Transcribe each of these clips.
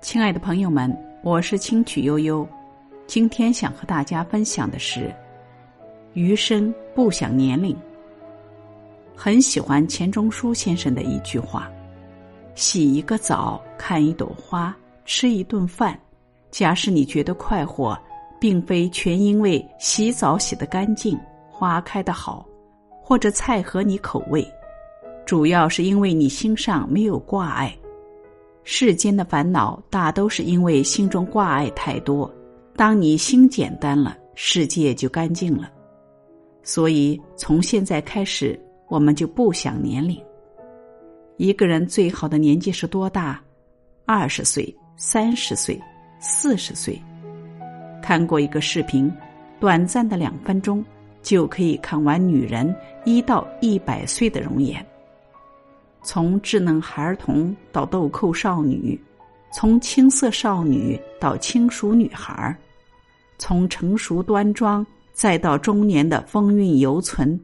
亲爱的朋友们，我是清曲悠悠，今天想和大家分享的是：余生不想年龄。很喜欢钱钟书先生的一句话：“洗一个澡，看一朵花，吃一顿饭。假使你觉得快活，并非全因为洗澡洗得干净，花开得好，或者菜合你口味，主要是因为你心上没有挂碍。”世间的烦恼大都是因为心中挂碍太多。当你心简单了，世界就干净了。所以从现在开始，我们就不想年龄。一个人最好的年纪是多大？二十岁、三十岁、四十岁。看过一个视频，短暂的两分钟就可以看完女人一到一百岁的容颜。从稚嫩孩童到豆蔻少女，从青涩少女到轻熟女孩从成熟端庄再到中年的风韵犹存，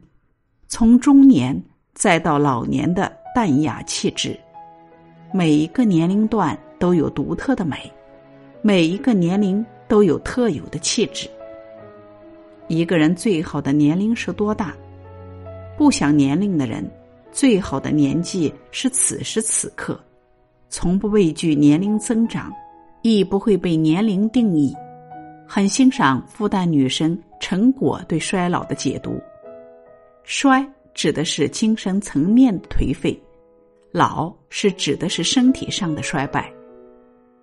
从中年再到老年的淡雅气质，每一个年龄段都有独特的美，每一个年龄都有特有的气质。一个人最好的年龄是多大？不想年龄的人。最好的年纪是此时此刻，从不畏惧年龄增长，亦不会被年龄定义。很欣赏复旦女生陈果对衰老的解读：衰指的是精神层面的颓废，老是指的是身体上的衰败。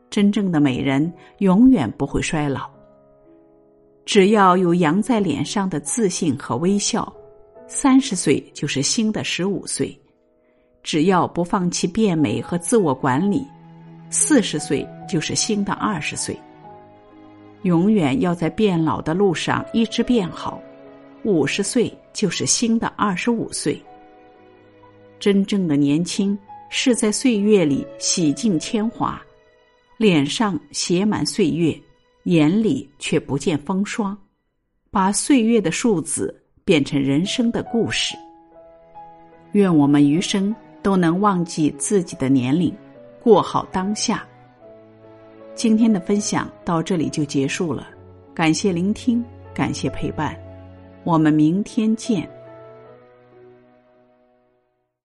真正的美人永远不会衰老，只要有扬在脸上的自信和微笑。三十岁就是新的十五岁，只要不放弃变美和自我管理，四十岁就是新的二十岁。永远要在变老的路上一直变好，五十岁就是新的二十五岁。真正的年轻是在岁月里洗尽铅华，脸上写满岁月，眼里却不见风霜，把岁月的数字。变成人生的故事。愿我们余生都能忘记自己的年龄，过好当下。今天的分享到这里就结束了，感谢聆听，感谢陪伴，我们明天见。